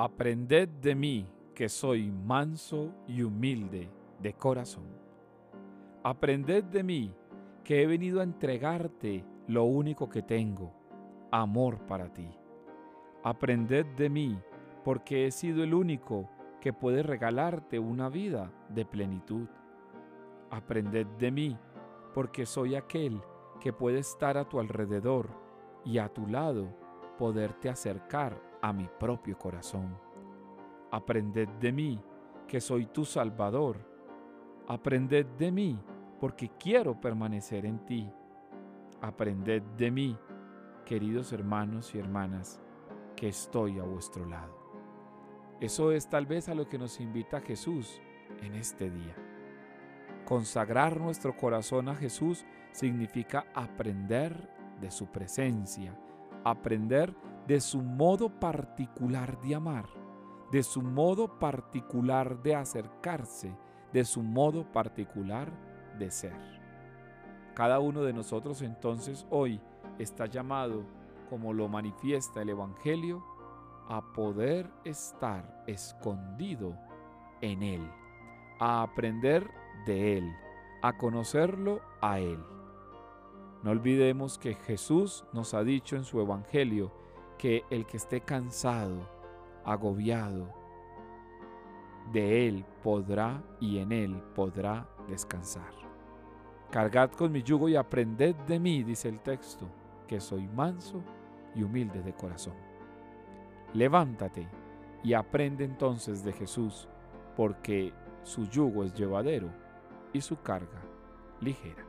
Aprended de mí, que soy manso y humilde de corazón. Aprended de mí, que he venido a entregarte lo único que tengo, amor para ti. Aprended de mí, porque he sido el único que puede regalarte una vida de plenitud. Aprended de mí, porque soy aquel que puede estar a tu alrededor y a tu lado poderte acercar a mi propio corazón. Aprended de mí, que soy tu Salvador. Aprended de mí, porque quiero permanecer en ti. Aprended de mí, queridos hermanos y hermanas, que estoy a vuestro lado. Eso es tal vez a lo que nos invita Jesús en este día. Consagrar nuestro corazón a Jesús significa aprender de su presencia, aprender de su modo particular de amar, de su modo particular de acercarse, de su modo particular de ser. Cada uno de nosotros entonces hoy está llamado, como lo manifiesta el Evangelio, a poder estar escondido en Él, a aprender de Él, a conocerlo a Él. No olvidemos que Jesús nos ha dicho en su Evangelio que el que esté cansado, agobiado, de Él podrá y en Él podrá descansar. Cargad con mi yugo y aprended de mí, dice el texto, que soy manso y humilde de corazón. Levántate y aprende entonces de Jesús, porque su yugo es llevadero y su carga ligera.